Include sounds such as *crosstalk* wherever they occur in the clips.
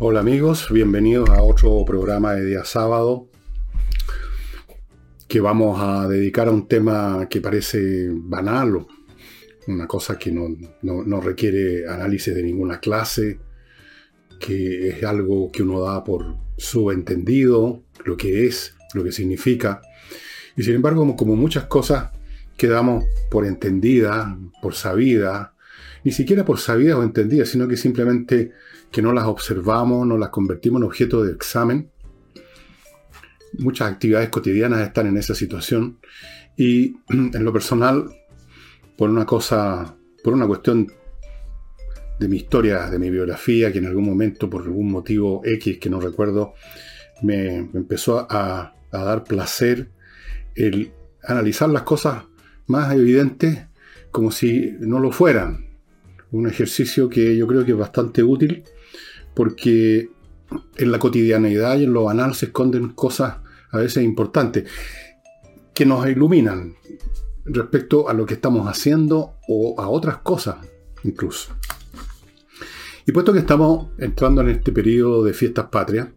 Hola amigos, bienvenidos a otro programa de día sábado que vamos a dedicar a un tema que parece banal, una cosa que no, requiere análisis de ninguna clase, que es algo que uno da por subentendido, lo que es, lo que significa. Y sin embargo, como, como muchas cosas quedamos por entendidas, por sabidas, ni siquiera por sabidas o entendidas, sino que simplemente que no las observamos, no las convertimos en objeto de examen. Muchas actividades cotidianas están en esa situación y *clears throat* en lo personal, por una cosa, por una cuestión de mi historia, de mi biografía, que en algún momento, por algún motivo X que no recuerdo, me, empezó a, a dar placer el analizar las cosas más evidentes como si no lo fueran. Un ejercicio que yo creo que es bastante útil porque en la cotidianeidad y en lo banal se esconden cosas a veces importantes que nos iluminan respecto a lo que estamos haciendo o a otras cosas incluso. Y puesto que estamos entrando en este periodo de fiestas patrias,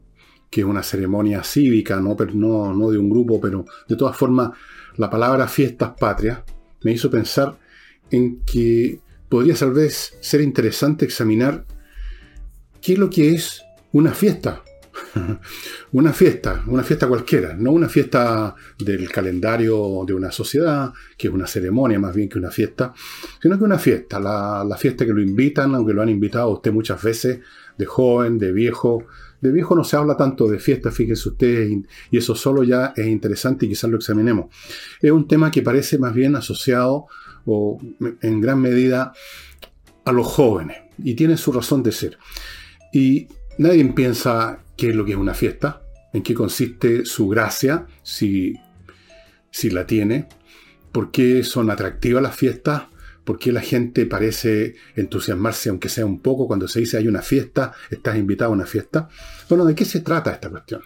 que es una ceremonia cívica, no, no, no de un grupo, pero de todas formas la palabra fiestas patrias me hizo pensar en que podría tal vez ser interesante examinar ¿Qué es lo que es una fiesta? *laughs* una fiesta, una fiesta cualquiera, no una fiesta del calendario de una sociedad, que es una ceremonia más bien que una fiesta, sino que una fiesta, la, fiesta que lo invitan, aunque lo han invitado a usted muchas veces, de joven, de viejo. De viejo no se habla tanto de fiesta, fíjense ustedes, y eso solo ya es interesante y quizás lo examinemos. Es un tema que parece más bien asociado o en gran medida a los jóvenes, y tiene su razón de ser. Y nadie piensa qué es lo que es una fiesta, en qué consiste su gracia, si, si la tiene, por qué son atractivas las fiestas, por qué la gente parece entusiasmarse, aunque sea un poco, cuando se dice hay una fiesta, estás invitado a una fiesta. Bueno, ¿de qué se trata esta cuestión?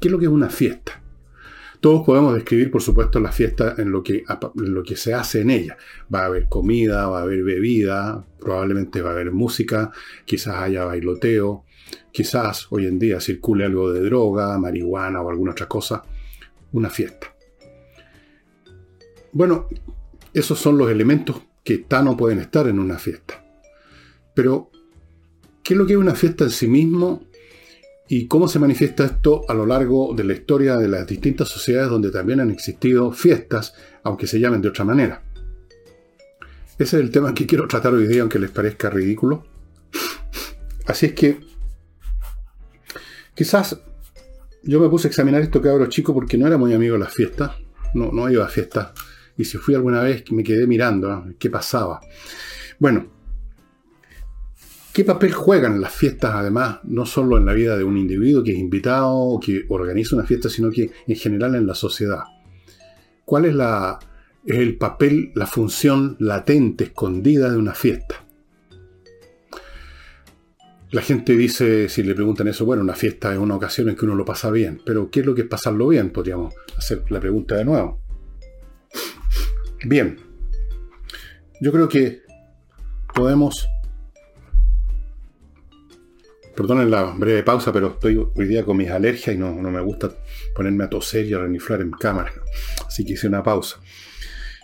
¿Qué es lo que es una fiesta? Todos podemos describir, por supuesto, la fiesta en lo, que, se hace en ella. Va a haber comida, va a haber bebida, probablemente va a haber música, quizás haya bailoteo, quizás hoy en día circule algo de droga, marihuana o alguna otra cosa. Una fiesta. Bueno, esos son los elementos que están o pueden estar en una fiesta. Pero, ¿qué es lo que es una fiesta en sí mismo? Y cómo se manifiesta esto a lo largo de la historia de las distintas sociedades donde también han existido fiestas, aunque se llamen de otra manera. Ese es el tema que quiero tratar hoy día, aunque les parezca ridículo. Así es que quizás yo me puse a examinar esto cabros chico porque no era muy amigo de las fiestas, no iba a fiestas, y si fui alguna vez me quedé mirando qué pasaba. Bueno, ¿Qué papel juegan las fiestas, además, no solo en la vida de un individuo que es invitado o que organiza una fiesta, sino que en general en la sociedad? ¿Cuál es, el papel, la función latente, escondida de una fiesta? La gente dice, si le preguntan eso, bueno, una fiesta es una ocasión en que uno lo pasa bien, pero ¿qué es lo que es pasarlo bien? Podríamos hacer la pregunta de nuevo. Bien, yo creo que podemos Perdonen la breve pausa, pero estoy hoy día con mis alergias y no, me gusta ponerme a toser y a reniflar en cámara. Así que hice una pausa.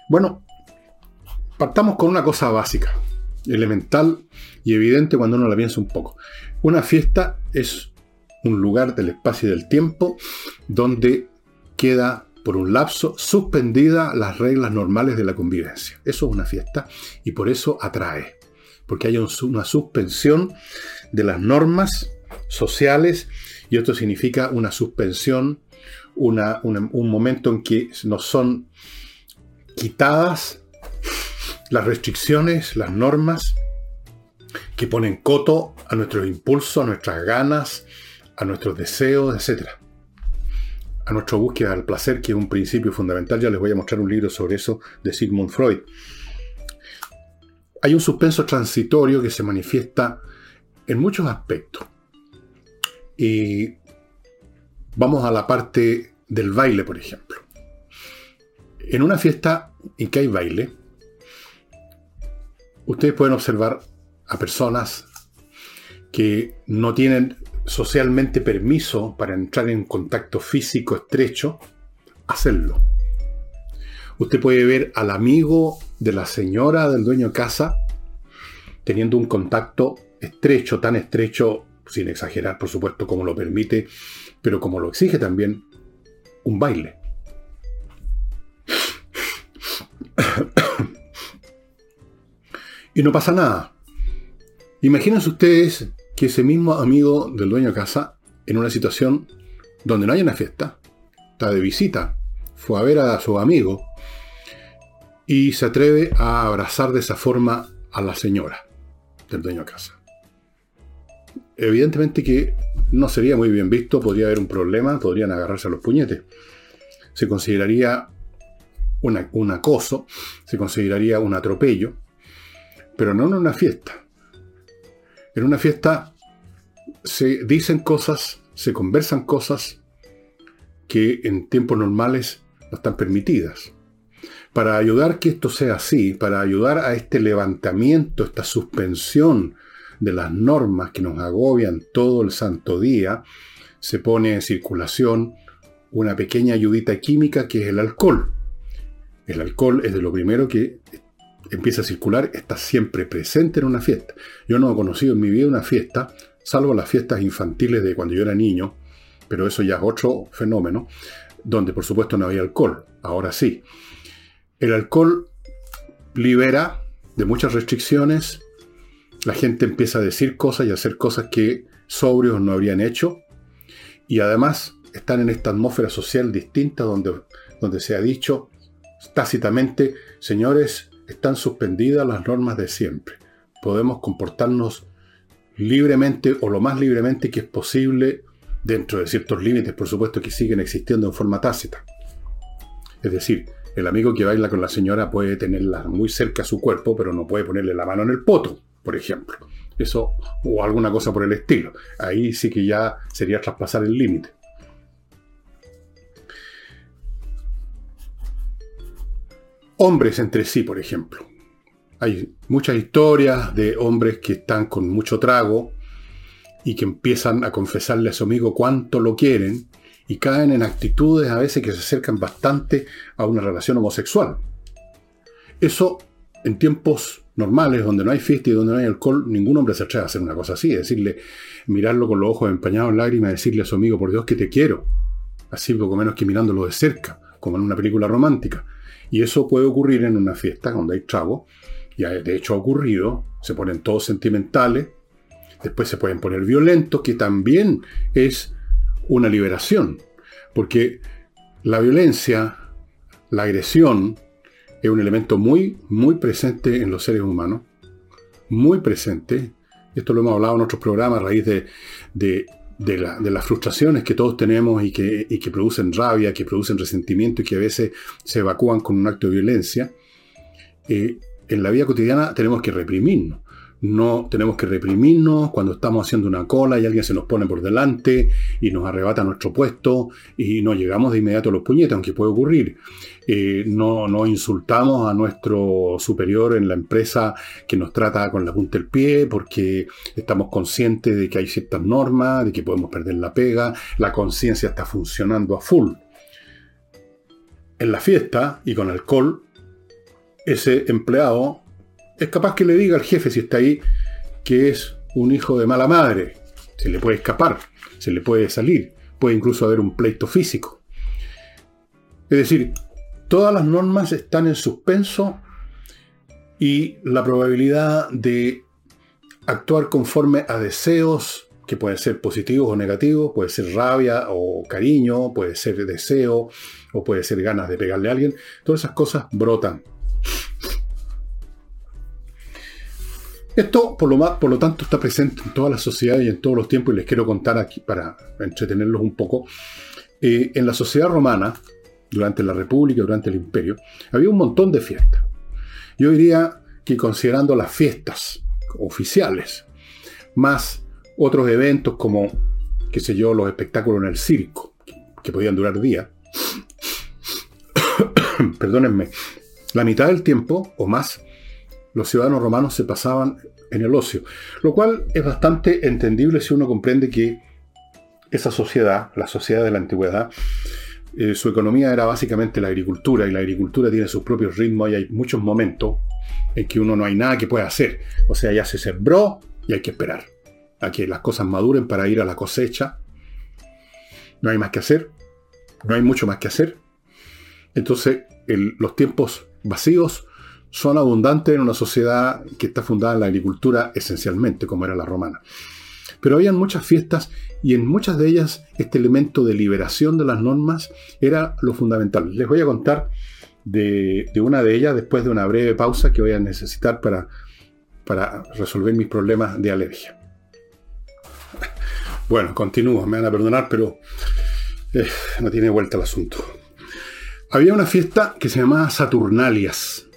Bueno, partamos con una cosa básica, elemental y evidente cuando uno la piensa un poco. Una fiesta es un lugar del espacio y del tiempo donde queda por un lapso suspendida las reglas normales de la convivencia. Eso es una fiesta y por eso atrae, porque hay una suspensión de las normas sociales y esto significa una suspensión, un momento en que nos son quitadas las restricciones, las normas que ponen coto a nuestros impulsos, a nuestras ganas, a nuestros deseos, etc. A nuestra búsqueda del placer, que es un principio fundamental. Ya les voy a mostrar un libro sobre eso de Sigmund Freud. Hay un suspenso transitorio que se manifiesta en muchos aspectos. Y vamos a la parte del baile, por ejemplo. En una fiesta en que hay baile, ustedes pueden observar a personas que no tienen socialmente permiso para entrar en contacto físico estrecho, hacerlo. Usted puede ver al amigo de la señora del dueño de casa teniendo un contacto estrecho, tan estrecho, sin exagerar, por supuesto, como lo permite, pero como lo exige también, un baile. y no pasa nada. Imagínense ustedes que ese mismo amigo del dueño de casa, en una situación donde no hay una fiesta, está de visita, fue a ver a su amigo y se atreve a abrazar de esa forma a la señora del dueño de casa. Evidentemente que no sería muy bien visto, podría haber un problema, podrían agarrarse a los puñetes. Se consideraría un acoso, se consideraría un atropello, pero no en una fiesta. En una fiesta se dicen cosas, se conversan cosas que en tiempos normales no están permitidas. Para ayudar que esto sea así, para ayudar a este levantamiento, esta suspensión de las normas que nos agobian todo el santo día, se pone en circulación una pequeña ayudita química que es el alcohol. El alcohol es de lo primero que empieza a circular, está siempre presente en una fiesta. Yo no he conocido en mi vida una fiesta, salvo las fiestas infantiles de cuando yo era niño, pero eso ya es otro fenómeno, donde por supuesto no había alcohol, ahora sí. El alcohol libera de muchas restricciones, la gente empieza a decir cosas y a hacer cosas que sobrios no habrían hecho, y además están en esta atmósfera social distinta donde, donde se ha dicho tácitamente, señores, están suspendidas las normas de siempre. Podemos comportarnos libremente o lo más libremente que es posible dentro de ciertos límites, por supuesto, que siguen existiendo en forma tácita. Es decir, el amigo que baila con la señora puede tenerla muy cerca a su cuerpo, pero no puede ponerle la mano en el poto, por ejemplo. Eso, o alguna cosa por el estilo. Ahí sí que ya sería traspasar el límite. hombres entre sí, por ejemplo. Hay muchas historias de hombres que están con mucho trago y que empiezan a confesarle a su amigo cuánto lo quieren y caen en actitudes a veces que se acercan bastante a una relación homosexual. Eso en tiempos normales, donde no hay fiesta y donde no hay alcohol, ningún hombre se atreve a hacer una cosa así, decirle, mirarlo con los ojos empañados en lágrimas, decirle a su amigo, por Dios que te quiero, así poco menos que mirándolo de cerca, como en una película romántica. Y eso puede ocurrir en una fiesta cuando hay chavo. Y de hecho ha ocurrido. Se ponen todos sentimentales. Después se pueden poner violentos, que también es una liberación. Porque la violencia, la agresión, es un elemento muy, muy presente en los seres humanos. Muy presente. Esto lo hemos hablado en otros programas a raíz de, de de, las frustraciones que todos tenemos y que, que, producen rabia, que producen resentimiento y que a veces se evacúan con un acto de violencia, eh, en la vida cotidiana tenemos que reprimirnos no tenemos que reprimirnos cuando estamos haciendo una cola y alguien se nos pone por delante y nos arrebata nuestro puesto y no llegamos de inmediato a los puñetes, aunque puede ocurrir. Eh, no, no insultamos a nuestro superior en la empresa que nos trata con la punta del pie porque estamos conscientes de que hay ciertas normas, de que podemos perder la pega, la conciencia está funcionando a full. En la fiesta y con alcohol, ese empleado es capaz que le diga al jefe si está ahí que es un hijo de mala madre. Se le puede escapar, se le puede salir, puede incluso haber un pleito físico. Es decir, todas las normas están en suspenso y la probabilidad de actuar conforme a deseos que pueden ser positivos o negativos, puede ser rabia o cariño, puede ser deseo o puede ser ganas de pegarle a alguien, todas esas cosas brotan Esto, por lo, más, por lo tanto, está presente en toda la sociedad y en todos los tiempos, y les quiero contar aquí para entretenerlos un poco. Eh, en la sociedad romana, durante la República, durante el Imperio, había un montón de fiestas. Yo diría que considerando las fiestas oficiales, más otros eventos como, qué sé yo, los espectáculos en el circo, que podían durar días, *coughs* perdónenme, la mitad del tiempo o más los ciudadanos romanos se pasaban en el ocio, lo cual es bastante entendible si uno comprende que esa sociedad, la sociedad de la antigüedad, eh, su economía era básicamente la agricultura y la agricultura tiene sus propios ritmos y hay muchos momentos en que uno no hay nada que pueda hacer. O sea, ya se sembró y hay que esperar a que las cosas maduren para ir a la cosecha. No hay más que hacer, no hay mucho más que hacer. Entonces, los tiempos vacíos son abundantes en una sociedad que está fundada en la agricultura esencialmente, como era la romana. Pero habían muchas fiestas y en muchas de ellas este elemento de liberación de las normas era lo fundamental. Les voy a contar de, una de ellas después de una breve pausa que voy a necesitar para, para resolver mis problemas de alergia. Bueno, continúo, me van a perdonar, pero eh, no tiene vuelta el asunto. Había una fiesta que se llamaba Saturnalias.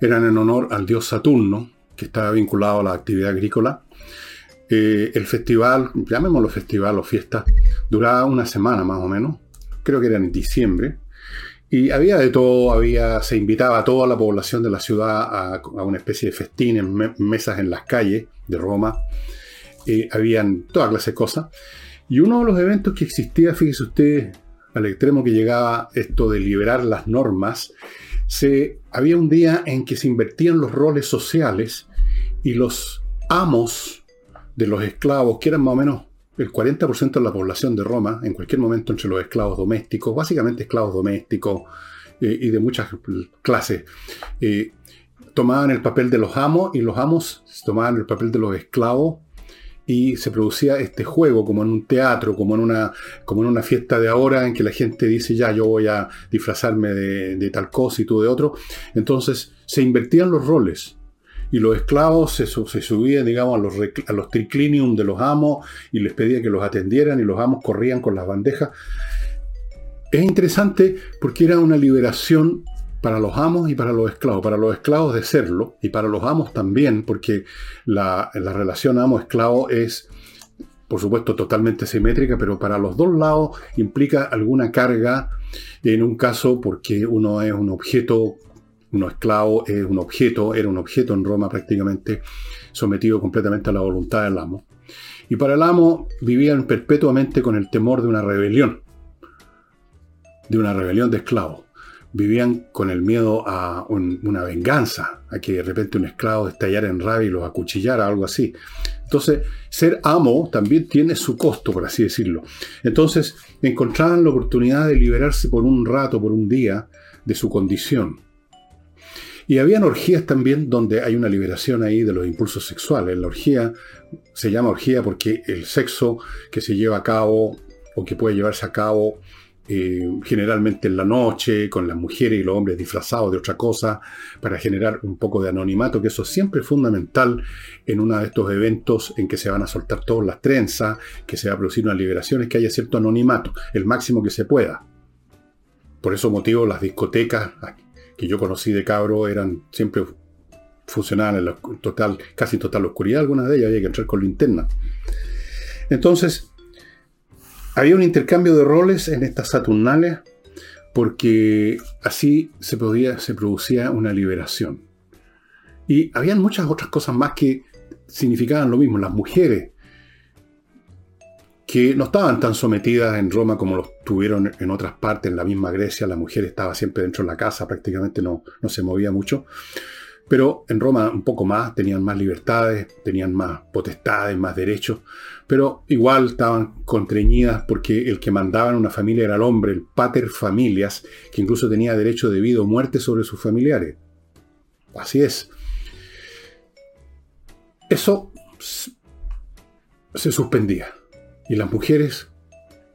Eran en honor al dios Saturno, que estaba vinculado a la actividad agrícola. Eh, el festival, llamémoslo festival o fiesta, duraba una semana más o menos. Creo que era en diciembre. Y había de todo, había, se invitaba a toda la población de la ciudad a, una especie de festín en mesas en las calles de Roma. Eh, habían toda clase de cosas. Y uno de los eventos que existía, fíjese usted, al extremo que llegaba esto de liberar las normas, se, había un día en que se invertían los roles sociales y los amos de los esclavos, que eran más o menos el 40% de la población de Roma, en cualquier momento entre los esclavos domésticos, básicamente esclavos domésticos eh, y de muchas clases, eh, tomaban el papel de los amos y los amos tomaban el papel de los esclavos y se producía este juego como en un teatro, como en una, como en una fiesta de ahora en que la gente dice ya yo voy a disfrazarme de, tal cosa y tú de otro. Entonces se invertían los roles y los esclavos se, se subían, digamos, a los, a los triclinium de los amos y les pedía que los atendieran y los amos corrían con las bandejas. Es interesante porque era una liberación para los amos y para los esclavos. Para los esclavos de serlo y para los amos también, porque la, relación amo-esclavo es, por supuesto, totalmente simétrica, pero para los dos lados implica alguna carga, en un caso porque uno es un objeto, uno esclavo es un objeto, era un objeto en Roma prácticamente, sometido completamente a la voluntad del amo. Y para el amo vivían perpetuamente con el temor de una rebelión, de una rebelión de esclavos vivían con el miedo a una venganza, a que de repente un esclavo estallara en rabia y los acuchillara, algo así. Entonces, ser amo también tiene su costo, por así decirlo. Entonces, encontraban la oportunidad de liberarse por un rato, por un día, de su condición. Y habían orgías también donde hay una liberación ahí de los impulsos sexuales. La orgía se llama orgía porque el sexo que se lleva a cabo o que puede llevarse a cabo eh, generalmente en la noche, con las mujeres y los hombres disfrazados de otra cosa, para generar un poco de anonimato, que eso siempre es fundamental en uno de estos eventos en que se van a soltar todas las trenzas, que se va a producir una liberación, es que haya cierto anonimato, el máximo que se pueda. Por eso motivo las discotecas que yo conocí de cabro eran siempre funcionaban en la total, casi total oscuridad, algunas de ellas había que entrar con linterna. Entonces, había un intercambio de roles en estas Saturnales porque así se, podía, se producía una liberación. Y habían muchas otras cosas más que significaban lo mismo. Las mujeres, que no estaban tan sometidas en Roma como lo tuvieron en otras partes, en la misma Grecia, la mujer estaba siempre dentro de la casa, prácticamente no, no se movía mucho. Pero en Roma un poco más, tenían más libertades, tenían más potestades, más derechos, pero igual estaban contrañidas porque el que mandaba en una familia era el hombre, el pater familias, que incluso tenía derecho de vida o muerte sobre sus familiares. Así es. Eso se suspendía. Y las mujeres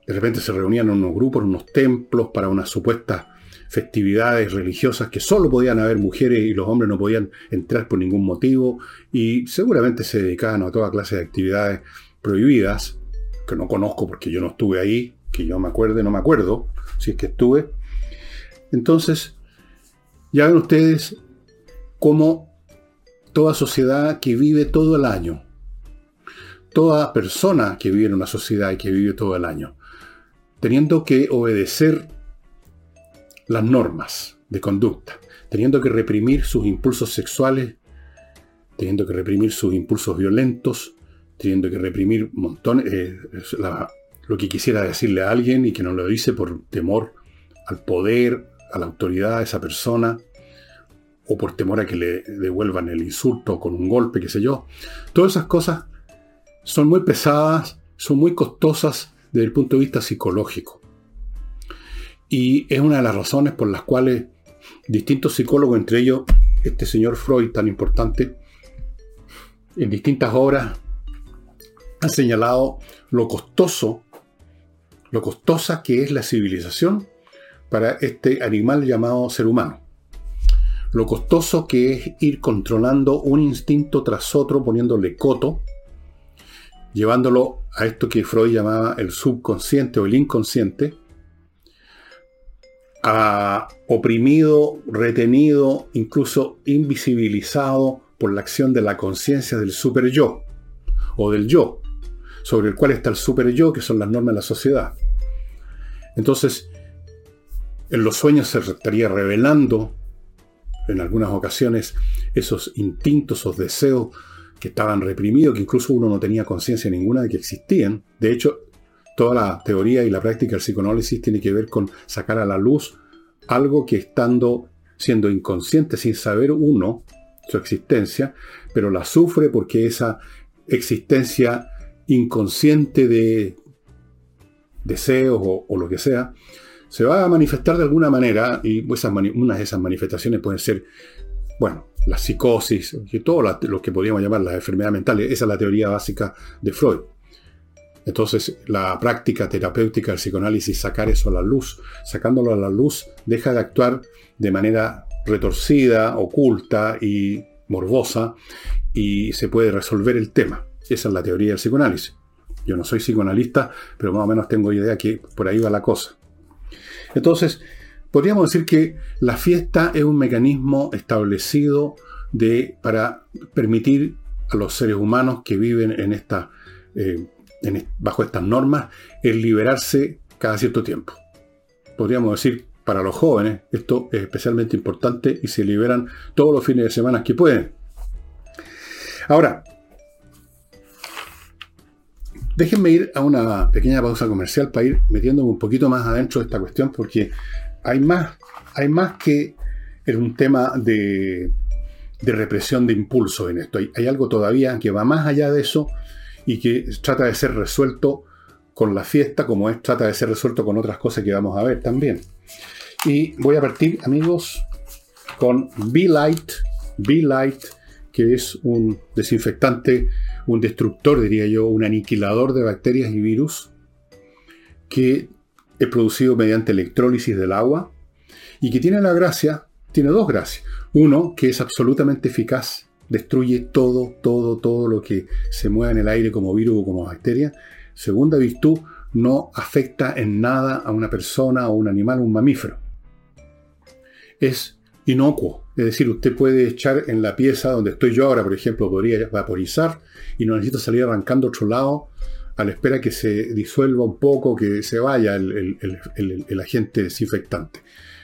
de repente se reunían en unos grupos, en unos templos para unas supuestas festividades religiosas que solo podían haber mujeres y los hombres no podían entrar por ningún motivo y seguramente se dedicaban a toda clase de actividades prohibidas, que no conozco porque yo no estuve ahí, que yo me acuerde, no me acuerdo, si es que estuve. Entonces, ya ven ustedes cómo toda sociedad que vive todo el año, toda persona que vive en una sociedad y que vive todo el año, teniendo que obedecer las normas de conducta, teniendo que reprimir sus impulsos sexuales, teniendo que reprimir sus impulsos violentos, teniendo que reprimir montones, eh, lo que quisiera decirle a alguien y que no lo dice por temor al poder, a la autoridad de esa persona, o por temor a que le devuelvan el insulto con un golpe, qué sé yo. Todas esas cosas son muy pesadas, son muy costosas desde el punto de vista psicológico. Y es una de las razones por las cuales distintos psicólogos, entre ellos este señor Freud tan importante, en distintas obras han señalado lo costoso, lo costosa que es la civilización para este animal llamado ser humano. Lo costoso que es ir controlando un instinto tras otro, poniéndole coto, llevándolo a esto que Freud llamaba el subconsciente o el inconsciente, a oprimido, retenido, incluso invisibilizado por la acción de la conciencia del super yo o del yo, sobre el cual está el super yo, que son las normas de la sociedad. Entonces, en los sueños se estaría revelando, en algunas ocasiones, esos instintos, esos deseos que estaban reprimidos, que incluso uno no tenía conciencia ninguna de que existían. De hecho, toda la teoría y la práctica del psicoanálisis tiene que ver con sacar a la luz algo que estando siendo inconsciente, sin saber uno su existencia, pero la sufre porque esa existencia inconsciente de deseos o, lo que sea, se va a manifestar de alguna manera y esas unas de esas manifestaciones pueden ser, bueno, la psicosis, y todo lo que podríamos llamar las enfermedades mentales. Esa es la teoría básica de Freud. Entonces, la práctica terapéutica del psicoanálisis, sacar eso a la luz, sacándolo a la luz, deja de actuar de manera retorcida, oculta y morbosa, y se puede resolver el tema. Esa es la teoría del psicoanálisis. Yo no soy psicoanalista, pero más o menos tengo idea que por ahí va la cosa. Entonces, podríamos decir que la fiesta es un mecanismo establecido de, para permitir a los seres humanos que viven en esta, eh, bajo estas normas el liberarse cada cierto tiempo. Podríamos decir, para los jóvenes, esto es especialmente importante y se liberan todos los fines de semana que pueden. Ahora, déjenme ir a una pequeña pausa comercial para ir metiéndome un poquito más adentro de esta cuestión, porque hay más, hay más que en un tema de, represión de impulso en esto. Hay, algo todavía que va más allá de eso y que trata de ser resuelto con la fiesta, como es, trata de ser resuelto con otras cosas que vamos a ver también. Y voy a partir, amigos, con Be Light, Be Light, que es un desinfectante, un destructor, diría yo, un aniquilador de bacterias y virus, que es producido mediante electrólisis del agua y que tiene la gracia, tiene dos gracias. Uno, que es absolutamente eficaz, destruye todo, todo, todo lo que se mueva en el aire como virus o como bacteria. Segunda virtud, no afecta en nada a una persona o un animal o un mamífero. Es inocuo, es decir, usted puede echar en la pieza donde estoy yo ahora, por ejemplo, podría vaporizar y no necesito salir arrancando otro lado a la espera que se disuelva un poco, que se vaya el, el agente desinfectante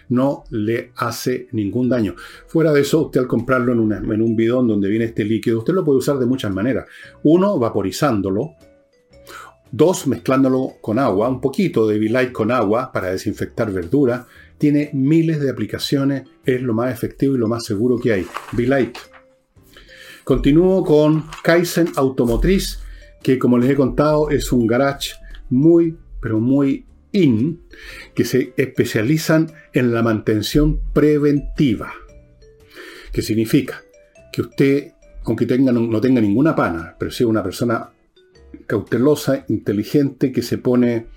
no le hace ningún daño. Fuera de eso, usted al comprarlo en, un bidón donde viene este líquido, usted lo puede usar de muchas maneras. Uno, vaporizándolo. Dos, mezclándolo con agua, un poquito de V-Light con agua para desinfectar verduras. Tiene miles de aplicaciones, es lo más efectivo y lo más seguro que hay. V-Light. Continúo con Kaizen Automotriz, que como les he contado es un garage muy, pero muy in, que se especializan en la mantención preventiva. ¿Qué significa? Que usted, aunque tenga, no tenga ninguna pana, pero sea una persona cautelosa, inteligente, que se pone,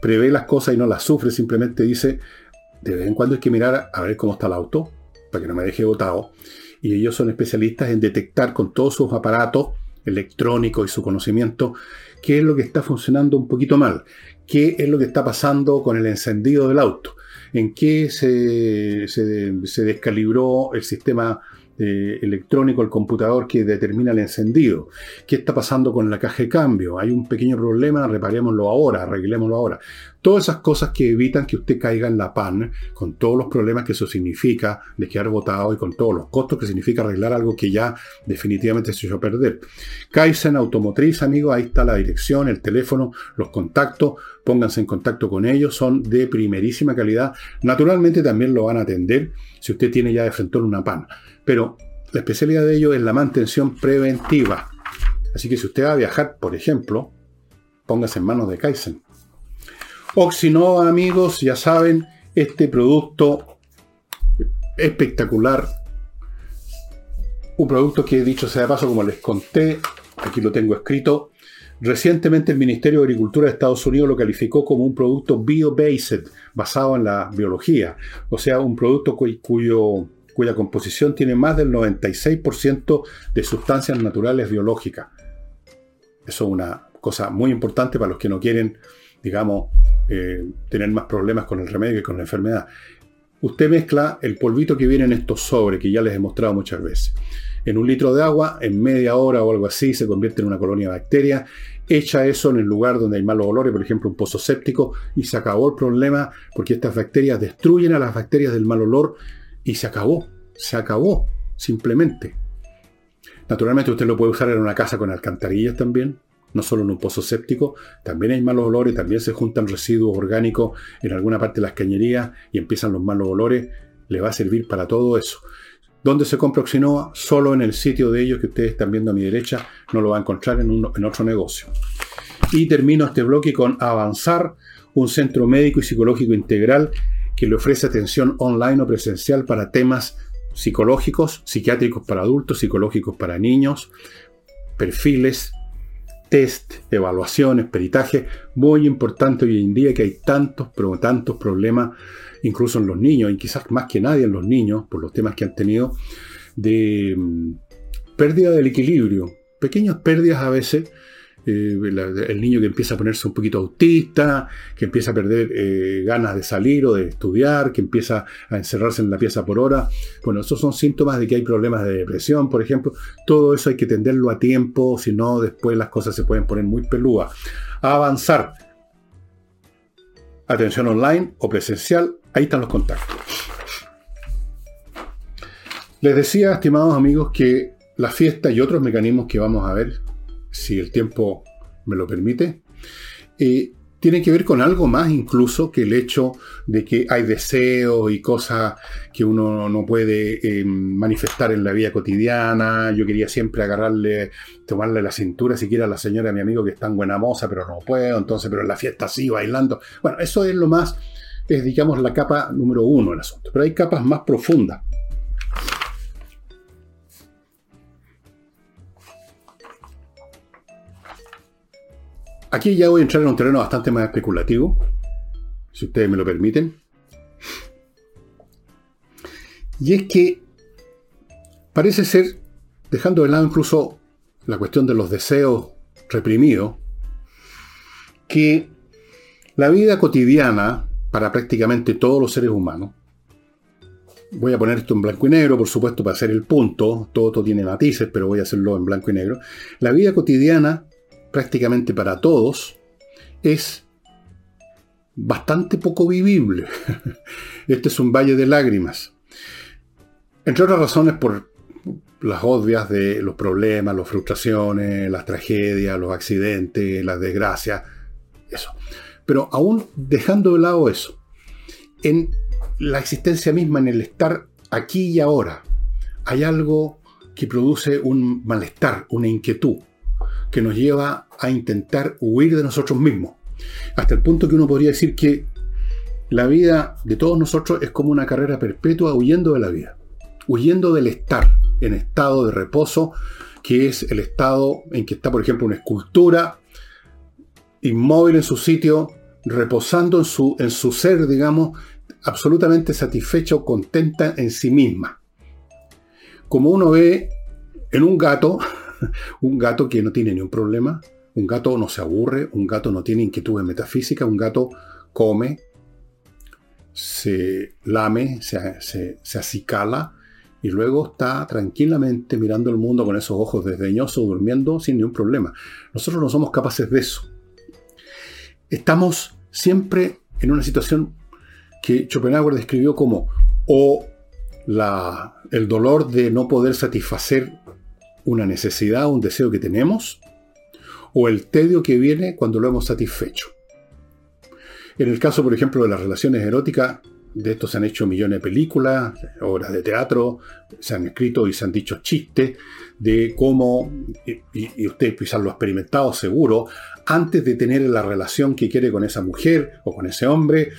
prevé las cosas y no las sufre, simplemente dice, de vez en cuando hay que mirar a ver cómo está el auto, para que no me deje botado. Y ellos son especialistas en detectar con todos sus aparatos electrónicos y su conocimiento qué es lo que está funcionando un poquito mal, qué es lo que está pasando con el encendido del auto, en qué se, descalibró el sistema eh, electrónico, el computador que determina el encendido. ¿Qué está pasando con la caja de cambio? Hay un pequeño problema, reparémoslo ahora, arreglémoslo ahora. Todas esas cosas que evitan que usted caiga en la pan, con todos los problemas que eso significa de quedar votado y con todos los costos que significa arreglar algo que ya definitivamente se a perder. Kaizen Automotriz, amigo, ahí está la dirección, el teléfono, los contactos, pónganse en contacto con ellos, son de primerísima calidad. Naturalmente también lo van a atender si usted tiene ya de frente una pan. Pero la especialidad de ellos es la mantención preventiva. Así que si usted va a viajar, por ejemplo, póngase en manos de Kaizen. Oxinova, amigos, ya saben, este producto espectacular. Un producto que, dicho sea de paso, como les conté, aquí lo tengo escrito, recientemente el Ministerio de Agricultura de Estados Unidos lo calificó como un producto bio-based, basado en la biología. O sea, un producto cuyo, cuya composición tiene más del 96% de sustancias naturales biológicas. Eso es una cosa muy importante para los que no quieren, digamos, eh, tener más problemas con el remedio que con la enfermedad. Usted mezcla el polvito que viene en estos sobres, que ya les he mostrado muchas veces. En un litro de agua, en media hora o algo así, se convierte en una colonia de bacterias. Echa eso en el lugar donde hay malos olores, por ejemplo, un pozo séptico, y se acabó el problema porque estas bacterias destruyen a las bacterias del mal olor y se acabó. Se acabó, simplemente. Naturalmente usted lo puede usar en una casa con alcantarillas también no solo en un pozo séptico, también hay malos olores, también se juntan residuos orgánicos en alguna parte de las cañerías y empiezan los malos olores, le va a servir para todo eso. ¿Dónde se compra Oxinoa? Solo en el sitio de ellos que ustedes están viendo a mi derecha, no lo va a encontrar en, en otro negocio. Y termino este bloque con Avanzar, un centro médico y psicológico integral que le ofrece atención online o presencial para temas psicológicos, psiquiátricos para adultos, psicológicos para niños, perfiles, test, evaluaciones, peritaje, muy importante hoy en día que hay tantos, pero tantos problemas, incluso en los niños, y quizás más que nadie en los niños, por los temas que han tenido, de mm, pérdida del equilibrio, pequeñas pérdidas a veces, eh, el niño que empieza a ponerse un poquito autista, que empieza a perder eh, ganas de salir o de estudiar, que empieza a encerrarse en la pieza por hora. Bueno, esos son síntomas de que hay problemas de depresión, por ejemplo. Todo eso hay que atenderlo a tiempo, si no, después las cosas se pueden poner muy peludas. A avanzar. Atención online o presencial, ahí están los contactos. Les decía, estimados amigos, que la fiesta y otros mecanismos que vamos a ver si el tiempo me lo permite, eh, tiene que ver con algo más incluso que el hecho de que hay deseos y cosas que uno no puede eh, manifestar en la vida cotidiana. Yo quería siempre agarrarle, tomarle la cintura siquiera a la señora, a mi amigo que es tan buena moza, pero no puedo, entonces, pero en la fiesta sí, bailando. Bueno, eso es lo más, es digamos la capa número uno del asunto. Pero hay capas más profundas. Aquí ya voy a entrar en un terreno bastante más especulativo, si ustedes me lo permiten. Y es que parece ser, dejando de lado incluso la cuestión de los deseos reprimidos, que la vida cotidiana para prácticamente todos los seres humanos, voy a poner esto en blanco y negro, por supuesto, para hacer el punto, todo esto tiene matices, pero voy a hacerlo en blanco y negro, la vida cotidiana prácticamente para todos, es bastante poco vivible. *laughs* Este es un valle de lágrimas. Entre otras razones por las obvias de los problemas, las frustraciones, las tragedias, los accidentes, las desgracias, eso. Pero aún dejando de lado eso, en la existencia misma, en el estar aquí y ahora, hay algo que produce un malestar, una inquietud, que nos lleva a intentar huir de nosotros mismos. Hasta el punto que uno podría decir que la vida de todos nosotros es como una carrera perpetua huyendo de la vida, huyendo del estar en estado de reposo, que es el estado en que está, por ejemplo, una escultura inmóvil en su sitio, reposando en su, en su ser, digamos, absolutamente satisfecha o contenta en sí misma. Como uno ve en un gato, *laughs* un gato que no tiene ni un problema, un gato no se aburre, un gato no tiene inquietudes metafísicas, un gato come, se lame, se, se, acicala y luego está tranquilamente mirando el mundo con esos ojos desdeñosos, durmiendo sin ningún problema. Nosotros no somos capaces de eso. Estamos siempre en una situación que Schopenhauer describió como o la, el dolor de no poder satisfacer una necesidad, un deseo que tenemos, o el tedio que viene cuando lo hemos satisfecho. En el caso, por ejemplo, de las relaciones eróticas, de esto se han hecho millones de películas, obras de teatro, se han escrito y se han dicho chistes de cómo, y, usted quizás lo ha experimentado seguro, antes de tener la relación que quiere con esa mujer o con ese hombre,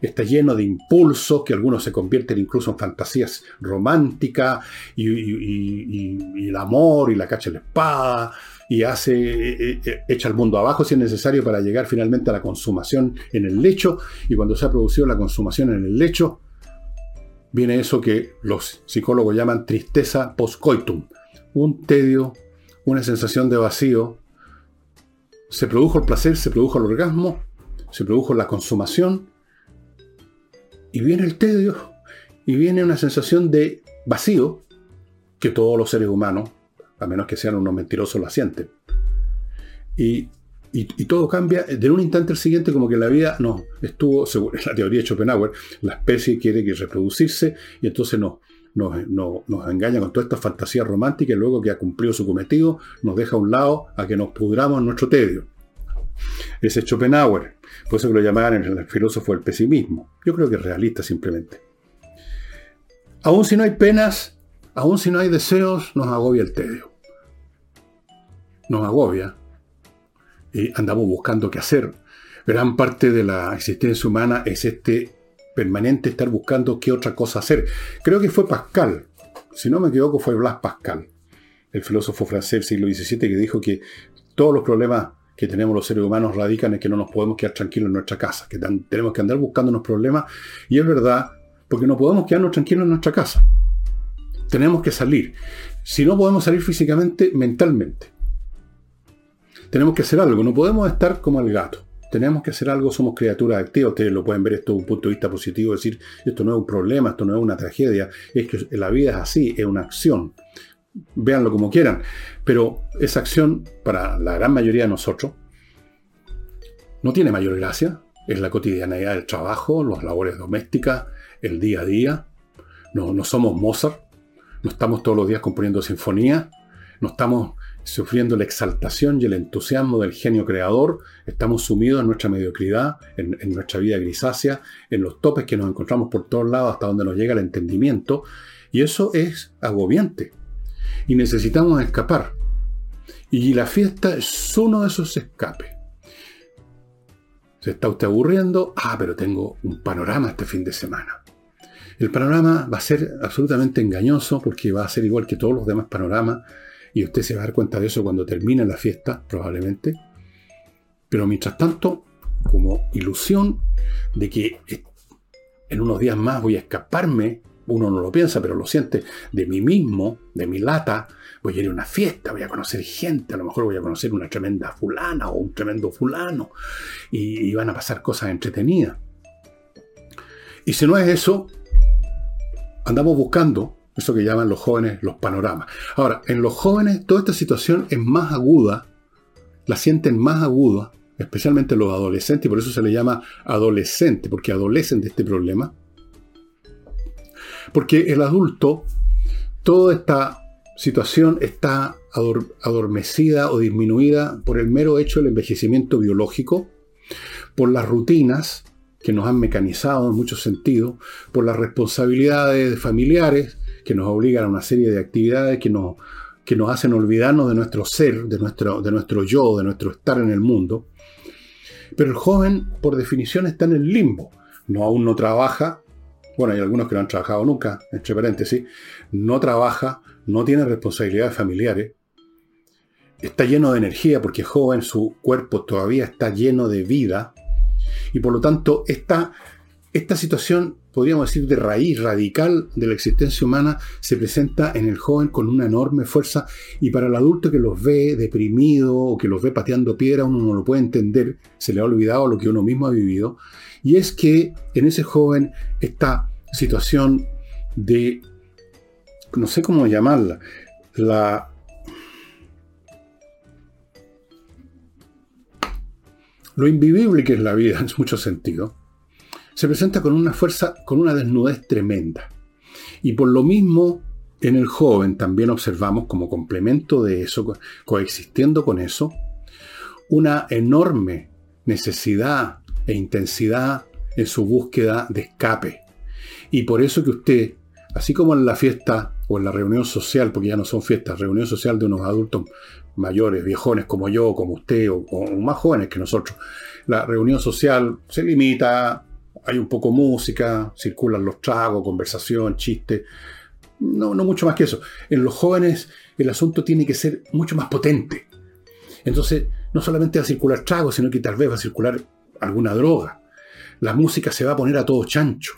está lleno de impulsos que algunos se convierten incluso en fantasías románticas y, el amor y la cacha de la espada y hace, eh, eh, echa el mundo abajo si es necesario para llegar finalmente a la consumación en el lecho. Y cuando se ha producido la consumación en el lecho, viene eso que los psicólogos llaman tristeza postcoitum. Un tedio, una sensación de vacío. Se produjo el placer, se produjo el orgasmo, se produjo la consumación. Y viene el tedio y viene una sensación de vacío que todos los seres humanos a menos que sean unos mentirosos, la sienten. Y, todo cambia de un instante al siguiente, como que la vida no estuvo, según *laughs* la teoría de Schopenhauer, la especie quiere que reproducirse y entonces nos, nos, engaña con toda esta fantasía romántica y luego que ha cumplido su cometido, nos deja a un lado a que nos pudramos en nuestro tedio. Ese es Schopenhauer, por eso que lo llamaban el filósofo del pesimismo. Yo creo que es realista simplemente. Aún si no hay penas, aún si no hay deseos, nos agobia el tedio nos agobia y andamos buscando qué hacer. Gran parte de la existencia humana es este permanente estar buscando qué otra cosa hacer. Creo que fue Pascal, si no me equivoco fue Blas Pascal, el filósofo francés del siglo XVII, que dijo que todos los problemas que tenemos los seres humanos radican en que no nos podemos quedar tranquilos en nuestra casa, que tenemos que andar buscando unos problemas, y es verdad, porque no podemos quedarnos tranquilos en nuestra casa. Tenemos que salir. Si no podemos salir físicamente, mentalmente tenemos que hacer algo, no podemos estar como el gato. Tenemos que hacer algo, somos criaturas activas, ustedes lo pueden ver esto desde un punto de vista positivo, decir, esto no es un problema, esto no es una tragedia, es que la vida es así, es una acción. Véanlo como quieran, pero esa acción, para la gran mayoría de nosotros, no tiene mayor gracia, es la cotidianidad del trabajo, las labores domésticas, el día a día. No, no somos Mozart, no estamos todos los días componiendo sinfonías, no estamos sufriendo la exaltación y el entusiasmo del genio creador, estamos sumidos en nuestra mediocridad, en, nuestra vida grisácea, en los topes que nos encontramos por todos lados hasta donde nos llega el entendimiento, y eso es agobiante. Y necesitamos escapar. Y la fiesta es uno de esos escapes. Se está usted aburriendo, ah, pero tengo un panorama este fin de semana. El panorama va a ser absolutamente engañoso porque va a ser igual que todos los demás panoramas y usted se va a dar cuenta de eso cuando termine la fiesta, probablemente. Pero mientras tanto, como ilusión de que en unos días más voy a escaparme, uno no lo piensa, pero lo siente, de mí mismo, de mi lata, voy a ir a una fiesta, voy a conocer gente, a lo mejor voy a conocer una tremenda fulana o un tremendo fulano, y, y van a pasar cosas entretenidas. Y si no es eso, andamos buscando eso que llaman los jóvenes los panoramas. Ahora, en los jóvenes toda esta situación es más aguda, la sienten más aguda, especialmente los adolescentes, y por eso se le llama adolescente, porque adolecen de este problema. Porque el adulto, toda esta situación está adormecida o disminuida por el mero hecho del envejecimiento biológico, por las rutinas que nos han mecanizado en muchos sentidos, por las responsabilidades familiares, que nos obligan a una serie de actividades que nos, que nos hacen olvidarnos de nuestro ser, de nuestro, de nuestro yo, de nuestro estar en el mundo. Pero el joven, por definición, está en el limbo. No, aún no trabaja. Bueno, hay algunos que no han trabajado nunca, entre paréntesis. No trabaja, no tiene responsabilidades familiares. Está lleno de energía porque joven, su cuerpo todavía está lleno de vida. Y por lo tanto, esta situación podríamos decir, de raíz radical de la existencia humana, se presenta en el joven con una enorme fuerza y para el adulto que los ve deprimido o que los ve pateando piedra, uno no lo puede entender, se le ha olvidado lo que uno mismo ha vivido, y es que en ese joven esta situación de no sé cómo llamarla, la... Lo invivible que es la vida en muchos sentidos, se presenta con una fuerza, con una desnudez tremenda. Y por lo mismo, en el joven también observamos como complemento de eso, coexistiendo con eso, una enorme necesidad e intensidad en su búsqueda de escape. Y por eso que usted, así como en la fiesta o en la reunión social, porque ya no son fiestas, reunión social de unos adultos mayores, viejones como yo, como usted, o, más jóvenes que nosotros, la reunión social se limita, hay un poco música, circulan los tragos, conversación, chiste, no, no mucho más que eso. En los jóvenes el asunto tiene que ser mucho más potente. Entonces, no solamente va a circular tragos, sino que tal vez va a circular alguna droga. La música se va a poner a todo chancho.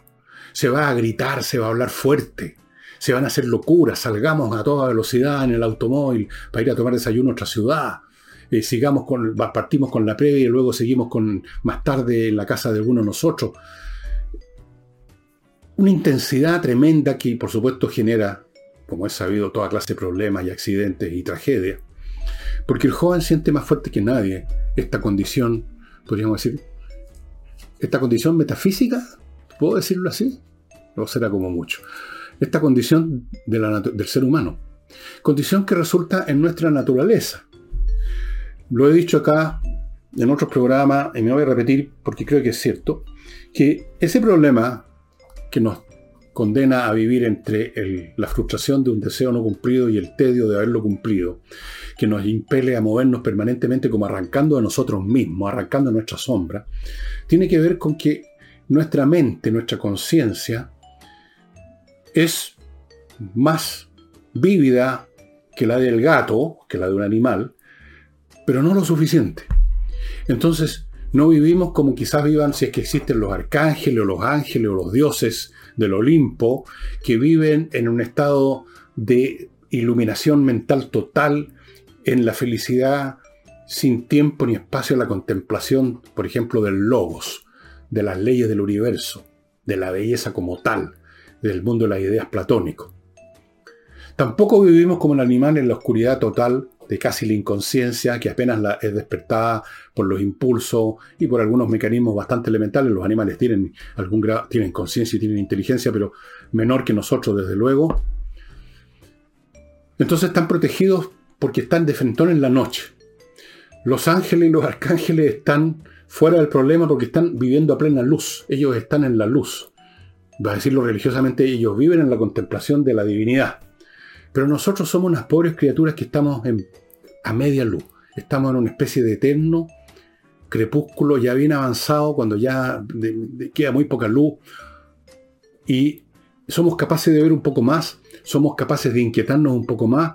Se va a gritar, se va a hablar fuerte. Se van a hacer locuras. Salgamos a toda velocidad en el automóvil para ir a tomar desayuno a otra ciudad. Eh, sigamos con, partimos con la previa y luego seguimos con más tarde en la casa de alguno de nosotros. Una intensidad tremenda que por supuesto genera, como es sabido, toda clase de problemas y accidentes y tragedias. Porque el joven siente más fuerte que nadie esta condición, podríamos decir, esta condición metafísica, ¿puedo decirlo así? No será como mucho. Esta condición del ser humano. Condición que resulta en nuestra naturaleza. Lo he dicho acá en otros programas y me voy a repetir porque creo que es cierto, que ese problema que nos condena a vivir entre la frustración de un deseo no cumplido y el tedio de haberlo cumplido, que nos impele a movernos permanentemente como arrancando de nosotros mismos, arrancando de nuestra sombra, tiene que ver con que nuestra mente, nuestra conciencia, es más vívida que la del gato, que la de un animal, pero no lo suficiente. Entonces, no vivimos como quizás vivan si es que existen los arcángeles o los ángeles o los dioses del Olimpo, que viven en un estado de iluminación mental total, en la felicidad sin tiempo ni espacio a la contemplación, por ejemplo, del logos, de las leyes del universo, de la belleza como tal, del mundo de las ideas platónico. Tampoco vivimos como un animal en la oscuridad total de casi la inconsciencia que apenas es despertada por los impulsos y por algunos mecanismos bastante elementales. Los animales tienen, algún tienen conciencia y tienen inteligencia, pero menor que nosotros, desde luego. Entonces están protegidos porque están de frentón en la noche. Los ángeles y los arcángeles están fuera del problema porque están viviendo a plena luz. Ellos están en la luz. Va a decirlo religiosamente, ellos viven en la contemplación de la divinidad. Pero nosotros somos unas pobres criaturas que estamos en a media luz. Estamos en una especie de eterno crepúsculo ya bien avanzado, cuando ya queda muy poca luz. Y somos capaces de ver un poco más, somos capaces de inquietarnos un poco más,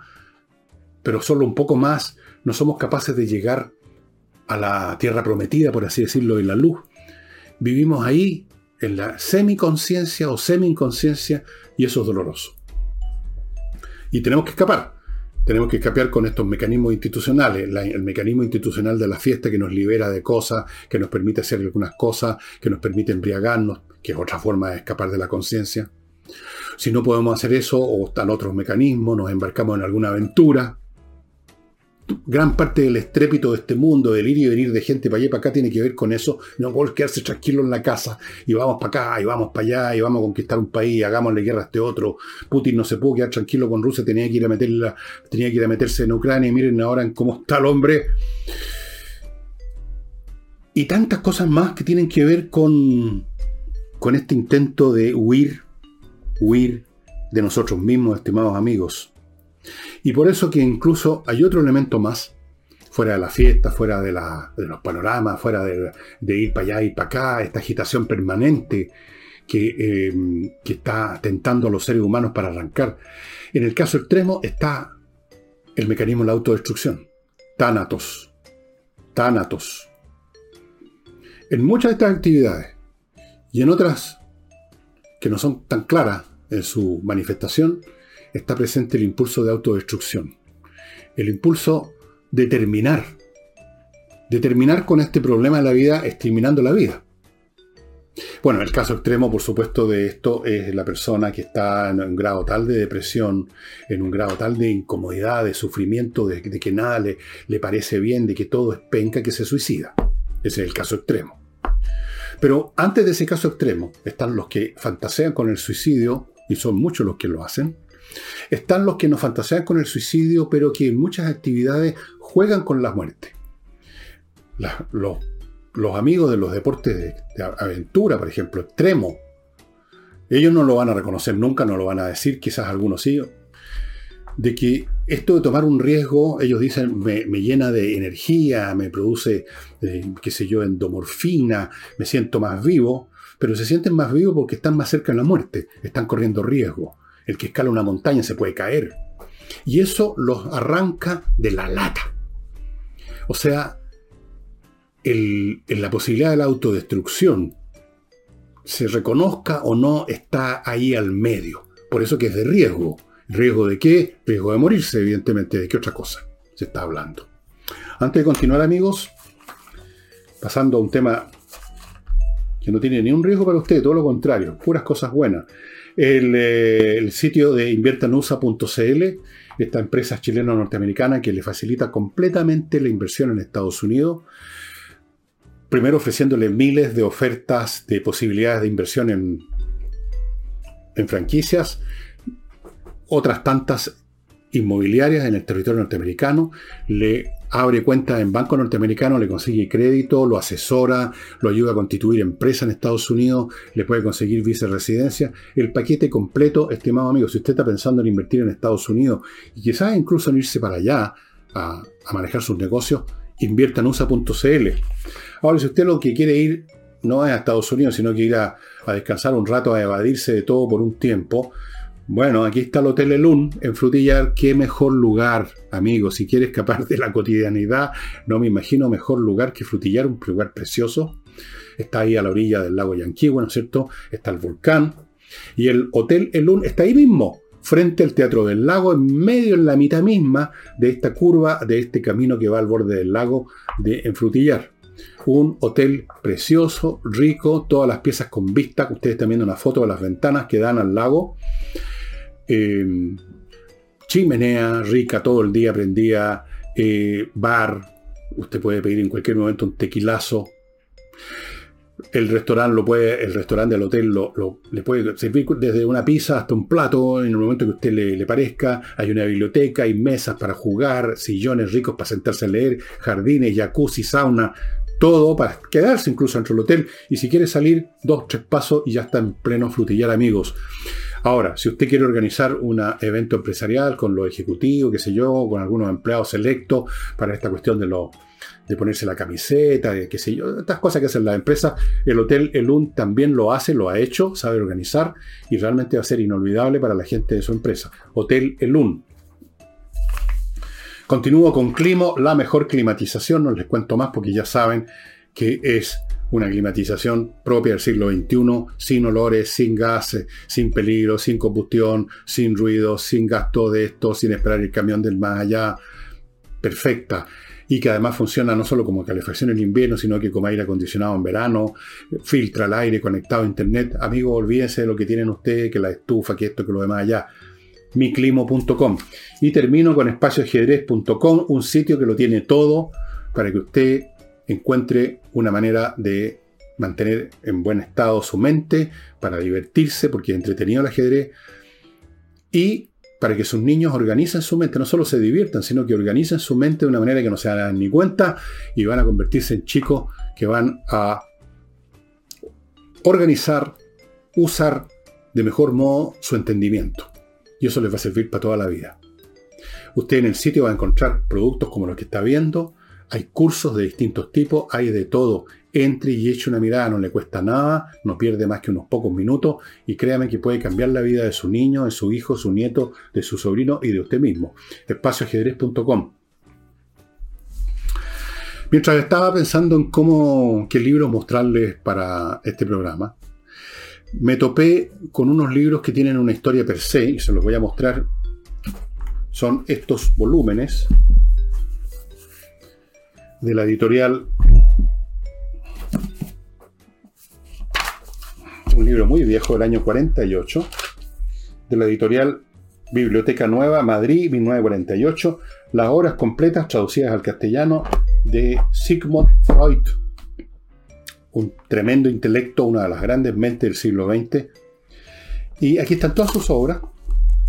pero solo un poco más no somos capaces de llegar a la tierra prometida, por así decirlo, en la luz. Vivimos ahí en la semiconciencia o semi-inconsciencia y eso es doloroso. Y tenemos que escapar tenemos que escapar con estos mecanismos institucionales, el mecanismo institucional de la fiesta que nos libera de cosas, que nos permite hacer algunas cosas, que nos permite embriagarnos, que es otra forma de escapar de la conciencia. Si no podemos hacer eso, o están otros mecanismos, nos embarcamos en alguna aventura, gran parte del estrépito de este mundo, del ir y venir de gente para allá y para acá, tiene que ver con eso. No podemos quedarse tranquilo en la casa y vamos para acá y vamos para allá y vamos a conquistar un país, hagámosle guerra a este otro. Putin no se pudo quedar tranquilo con Rusia, tenía que ir a, meterla, tenía que ir a meterse en Ucrania y miren ahora en cómo está el hombre. Y tantas cosas más que tienen que ver con, con este intento de huir, huir de nosotros mismos, estimados amigos. Y por eso que incluso hay otro elemento más, fuera de la fiesta, fuera de, los panoramas, fuera de, ir para allá y para acá, esta agitación permanente que, em, que está tentando a los seres humanos para arrancar. En el caso extremo está el mecanismo de la autodestrucción, tánatos, tánatos. En muchas de estas actividades y en otras que no son tan claras en su manifestación, está presente el impulso de autodestrucción. El impulso de terminar. De terminar con este problema de la vida exterminando la vida. Bueno, el caso extremo, por supuesto, de esto es la persona que está en un grado tal de depresión, en un grado tal de incomodidad, de sufrimiento, de, que nada le, le, parece bien, de que todo es penca, que se suicida. Ese es el caso extremo. Pero antes de ese caso extremo están los que fantasean con el suicidio, y son muchos los que lo hacen. Están los que no fantasean con el suicidio, pero que en muchas actividades juegan con la muerte. los amigos de los deportes de, aventura, por ejemplo, extremo, ellos no lo van a reconocer nunca, no lo van a decir, quizás algunos sí, de que esto de tomar un riesgo, ellos dicen, me, llena de energía, me produce, eh, qué sé yo, endomorfina, me siento más vivo, pero se sienten más vivos porque están más cerca de la muerte, están corriendo riesgo. El que escala una montaña se puede caer. Y eso los arranca de la lata. O sea, la posibilidad de la autodestrucción se reconozca o no está ahí al medio. Por eso que es de riesgo. ¿Riesgo de qué? Riesgo de morirse, evidentemente. ¿De qué otra cosa se está hablando? Antes de continuar, amigos, pasando a un tema que no tiene ni un riesgo para usted, todo lo contrario, puras cosas buenas. El, eh, el sitio de inviertanusa.cl, esta empresa chileno-norteamericana que le facilita completamente la inversión en Estados Unidos, primero ofreciéndole miles de ofertas de posibilidades de inversión en, en franquicias, otras tantas inmobiliarias en el territorio norteamericano, le abre cuenta en banco norteamericano, le consigue crédito, lo asesora, lo ayuda a constituir empresa en Estados Unidos, le puede conseguir visa residencia. El paquete completo, estimado amigo, si usted está pensando en invertir en Estados Unidos y quizás incluso en irse para allá a, a manejar sus negocios, invierta en USA.cl. Ahora, si usted lo que quiere ir no es a Estados Unidos, sino que ir a, descansar un rato, a evadirse de todo por un tiempo, bueno, aquí está el Hotel Elun en Frutillar. Qué mejor lugar, amigo. Si quiere escapar de la cotidianidad, no me imagino mejor lugar que Frutillar, un lugar precioso. Está ahí a la orilla del lago Yanquihue, ¿no es cierto? Está el volcán. Y el Hotel Elun está ahí mismo, frente al Teatro del Lago, en medio, en la mitad misma de esta curva, de este camino que va al borde del lago de Enfrutillar. Un hotel precioso, rico, todas las piezas con vista. Ustedes están viendo una foto de las ventanas que dan al lago. Em, chimenea rica todo el día, prendía. Eh, bar. Usted puede pedir en cualquier momento un tequilazo el restaurante lo puede, el restaurante del hotel lo, le puede servir desde una pizza hasta un plato en el momento que usted le, parezca. Hay una biblioteca, hay mesas para jugar, sillones ricos para sentarse a leer, jardines, jacuzzi, sauna, todo para quedarse incluso dentro del hotel. Y si quiere salir, dos, tres pasos y ya está en pleno frutillar, amigos. Ahora, si usted quiere organizar un evento empresarial con los ejecutivos, qué sé yo, con algunos empleados selectos para esta cuestión de los de ponerse la camiseta, de qué sé yo, estas cosas que hacen las empresas. El Hotel Elun también lo hace, lo ha hecho, sabe organizar y realmente va a ser inolvidable para la gente de su empresa. Hotel Elun. Continúo con Climo, la mejor climatización, no les cuento más porque ya saben que es una climatización propia del siglo XXI, sin olores, sin gases, sin peligro, sin combustión, sin ruido, sin gasto de esto, sin esperar el camión del más allá. Perfecta y que además funciona no solo como calefacción en invierno, sino que como aire acondicionado en verano, filtra el aire conectado a internet. Amigo, olvídense de lo que tienen ustedes, que la estufa, que esto, que lo demás allá. miclimo.com. Y termino con espacioajedrez.com, un sitio que lo tiene todo para que usted encuentre una manera de mantener en buen estado su mente, para divertirse, porque es entretenido el ajedrez, y para que sus niños organicen su mente, no solo se diviertan, sino que organicen su mente de una manera que no se dan ni cuenta y van a convertirse en chicos que van a organizar, usar de mejor modo su entendimiento. Y eso les va a servir para toda la vida. Usted en el sitio va a encontrar productos como los que está viendo, hay cursos de distintos tipos, hay de todo entre y eche una mirada, no le cuesta nada, no pierde más que unos pocos minutos y créame que puede cambiar la vida de su niño, de su hijo, su nieto, de su sobrino y de usted mismo. Espacioajedrez.com. Mientras estaba pensando en cómo, qué libros mostrarles para este programa, me topé con unos libros que tienen una historia per se y se los voy a mostrar. Son estos volúmenes de la editorial un libro muy viejo del año 48, de la editorial Biblioteca Nueva, Madrid, 1948, las obras completas traducidas al castellano de Sigmund Freud, un tremendo intelecto, una de las grandes mentes del siglo XX. Y aquí están todas sus obras,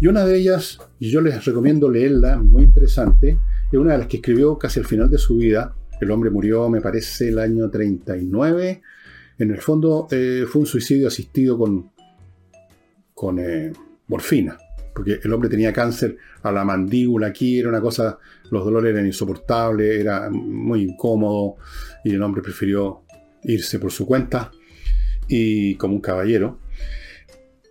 y una de ellas, y yo les recomiendo leerla, muy interesante, es una de las que escribió casi al final de su vida. El hombre murió, me parece, el año 39. En el fondo eh, fue un suicidio asistido con, con eh, morfina, porque el hombre tenía cáncer a la mandíbula aquí, era una cosa, los dolores eran insoportables, era muy incómodo, y el hombre prefirió irse por su cuenta y como un caballero.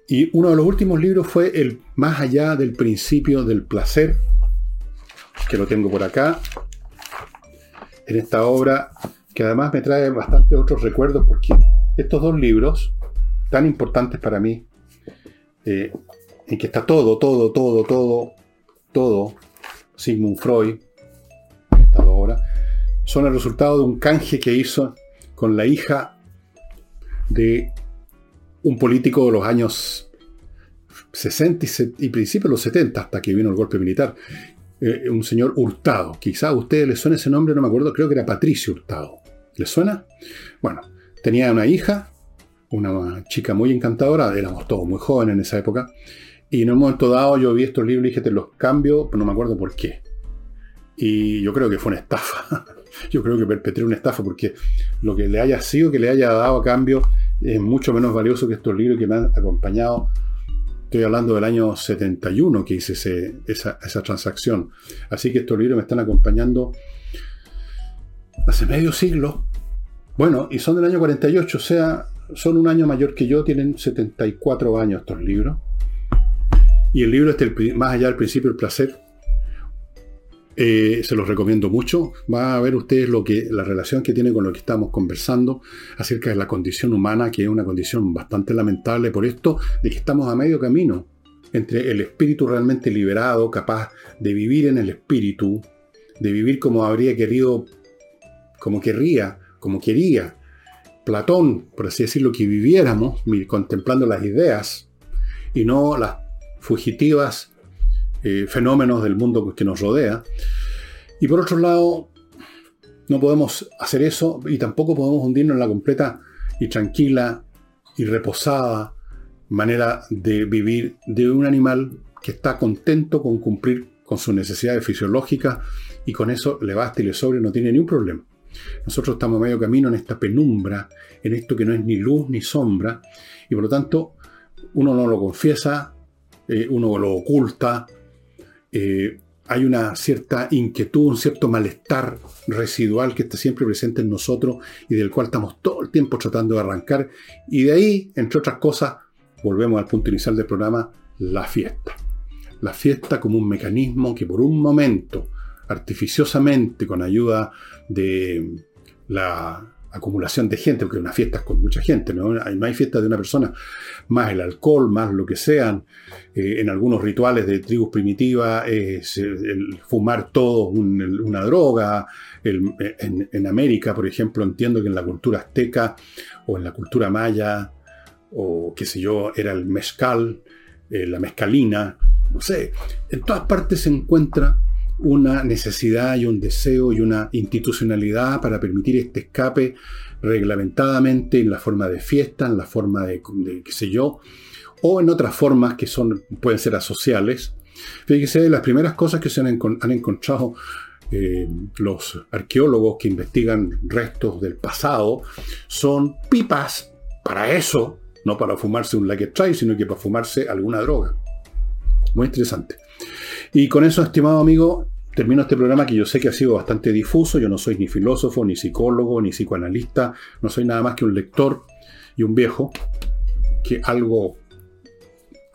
Y uno de los últimos libros fue el Más allá del principio del placer, que lo tengo por acá, en esta obra, que además me trae bastantes otros recuerdos, porque estos dos libros, tan importantes para mí, eh, en que está todo, todo, todo, todo, todo, Sigmund Freud, estas dos obras, son el resultado de un canje que hizo con la hija de un político de los años 60 y, principios de los 70, hasta que vino el golpe militar, eh, un señor Hurtado. Quizá a ustedes les suene ese nombre, no me acuerdo, creo que era Patricio Hurtado. ¿Les suena? Bueno, tenía una hija, una chica muy encantadora, éramos todos muy jóvenes en esa época, y en un momento dado yo vi estos libros y dije, te los cambio, pero no me acuerdo por qué. Y yo creo que fue una estafa. *laughs* yo creo que perpetré una estafa porque lo que le haya sido, que le haya dado a cambio, es mucho menos valioso que estos libros que me han acompañado. Estoy hablando del año 71 que hice esa, transacción. Así que estos libros me están acompañando hace medio siglo. Bueno, y son del año 48, o sea, son un año mayor que yo, tienen 74 años estos libros. Y el libro, este, más allá del principio del placer, eh, se los recomiendo mucho. Va a ver ustedes lo que, la relación que tiene con lo que estamos conversando acerca de la condición humana, que es una condición bastante lamentable por esto, de que estamos a medio camino entre el espíritu realmente liberado, capaz de vivir en el espíritu, de vivir como habría querido, como querría, como quería Platón, por así decirlo, que viviéramos contemplando las ideas y no las fugitivas eh, fenómenos del mundo que nos rodea. Y por otro lado, no podemos hacer eso y tampoco podemos hundirnos en la completa y tranquila y reposada manera de vivir de un animal que está contento con cumplir con sus necesidades fisiológicas y con eso le basta y le sobra y no tiene ni un problema. Nosotros estamos medio camino en esta penumbra, en esto que no es ni luz ni sombra, y por lo tanto uno no lo confiesa, eh, uno lo oculta, eh, hay una cierta inquietud, un cierto malestar residual que está siempre presente en nosotros y del cual estamos todo el tiempo tratando de arrancar. Y de ahí, entre otras cosas, volvemos al punto inicial del programa, la fiesta. La fiesta como un mecanismo que por un momento, artificiosamente, con ayuda de la acumulación de gente, porque una fiesta es con mucha gente, ¿no? no hay fiesta de una persona, más el alcohol, más lo que sean, eh, en algunos rituales de tribus primitivas, es el fumar todo una droga, en, América, por ejemplo, entiendo que en la cultura azteca o en la cultura maya, o qué sé yo, era el mezcal, eh, la mezcalina, no sé, en todas partes se encuentra una necesidad y un deseo y una institucionalidad para permitir este escape reglamentadamente en la forma de fiesta, en la forma de, qué sé yo, o en otras formas que son, pueden ser asociales. Fíjese, las primeras cosas que se han, encontrado eh, los arqueólogos que investigan restos del pasado son pipas para eso, no para fumarse un Lucky Strike, sino que para fumarse alguna droga. Muy interesante. Y con eso, estimado amigo, termino este programa que yo sé que ha sido bastante difuso. Yo no soy ni filósofo, ni psicólogo, ni psicoanalista. No soy nada más que un lector y un viejo que algo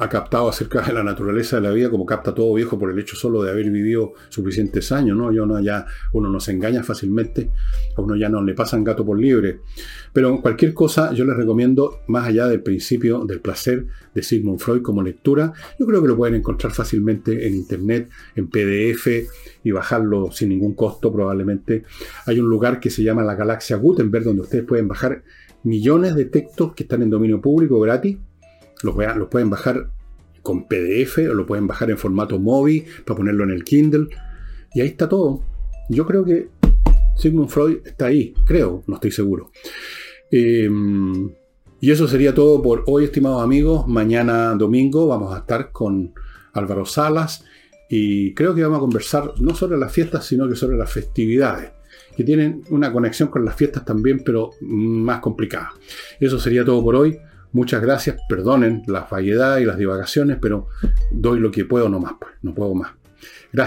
ha captado acerca de la naturaleza de la vida, como capta todo viejo por el hecho solo de haber vivido suficientes años, ¿no? Yo no, ya uno no se engaña fácilmente, a uno ya no le pasan gato por libre. Pero cualquier cosa yo les recomiendo, más allá del principio del placer de Sigmund Freud como lectura, yo creo que lo pueden encontrar fácilmente en internet, en PDF y bajarlo sin ningún costo probablemente. Hay un lugar que se llama la Galaxia Gutenberg, donde ustedes pueden bajar millones de textos que están en dominio público gratis. Los, pueden bajar con PDF o lo pueden bajar en formato móvil para ponerlo en el Kindle. Y ahí está todo. Yo creo que Sigmund Freud está ahí, creo, no estoy seguro. Em, y eso sería todo por hoy, estimados amigos. Mañana domingo vamos a estar con Álvaro Salas y creo que vamos a conversar no sobre las fiestas, sino que sobre las festividades, que tienen una conexión con las fiestas también, pero más complicada. Eso sería todo por hoy. Muchas gracias, perdonen la falledad y las divagaciones, pero doy lo que puedo nomás, pues, no puedo más. Gracias.